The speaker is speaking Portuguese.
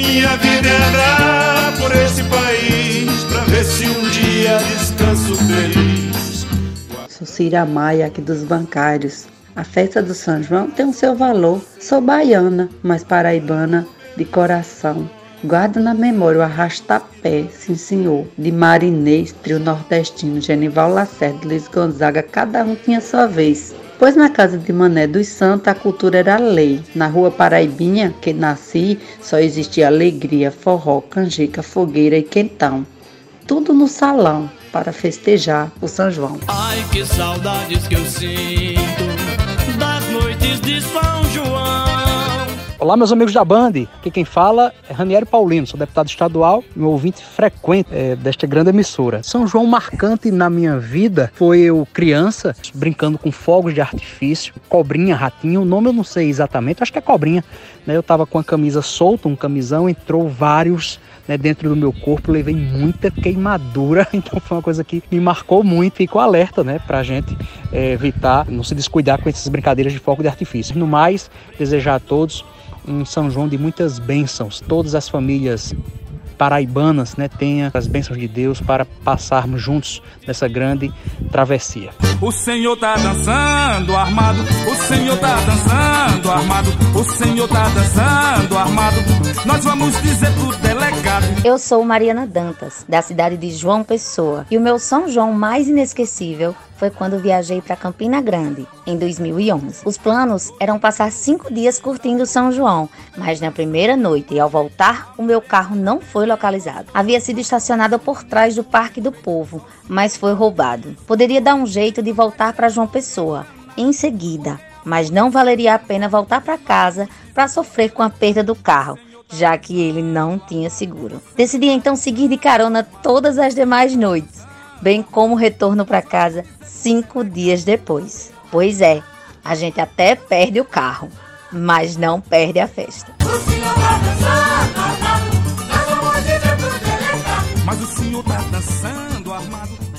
Minha vida é andar por esse país pra ver se um dia descanso feliz. Sou Cira Maia, aqui dos bancários. A festa do São João tem o seu valor. Sou baiana, mas paraibana de coração. Guardo na memória o arrastapé, sim senhor, de Marinês, trio nordestino, Genival Lacerda, Luiz Gonzaga, cada um tinha sua vez. Pois na casa de Mané dos Santos a cultura era lei. Na rua Paraibinha, que nasci, só existia alegria, forró, canjica, fogueira e quentão. Tudo no salão para festejar o São João. Ai, que saudades que eu sinto das noites de. Olá, meus amigos da Band. Aqui quem fala é Ranieri Paulino, sou deputado estadual e um ouvinte frequente é, desta grande emissora. São João marcante na minha vida foi eu criança brincando com fogos de artifício, cobrinha, ratinho, o nome eu não sei exatamente, acho que é cobrinha. Né? Eu tava com a camisa solta, um camisão, entrou vários né, dentro do meu corpo, levei muita queimadura, então foi uma coisa que me marcou muito. Fico alerta, né, pra gente é, evitar, não se descuidar com essas brincadeiras de fogo de artifício. No mais, desejar a todos um São João de muitas bênçãos. Todas as famílias paraibanas né, tenham as bênçãos de Deus para passarmos juntos nessa grande travessia. O Senhor tá dançando armado, o Senhor tá dançando armado, o Senhor tá dançando armado. Nós vamos dizer pro. Eu sou Mariana Dantas, da cidade de João Pessoa, e o meu São João mais inesquecível foi quando viajei para Campina Grande, em 2011. Os planos eram passar cinco dias curtindo São João, mas na primeira noite ao voltar, o meu carro não foi localizado. Havia sido estacionado por trás do Parque do Povo, mas foi roubado. Poderia dar um jeito de voltar para João Pessoa em seguida, mas não valeria a pena voltar para casa para sofrer com a perda do carro já que ele não tinha seguro. Decidi então seguir de carona todas as demais noites, bem como retorno para casa cinco dias depois. Pois é, a gente até perde o carro, mas não perde a festa. Mas o senhor tá dançando armado.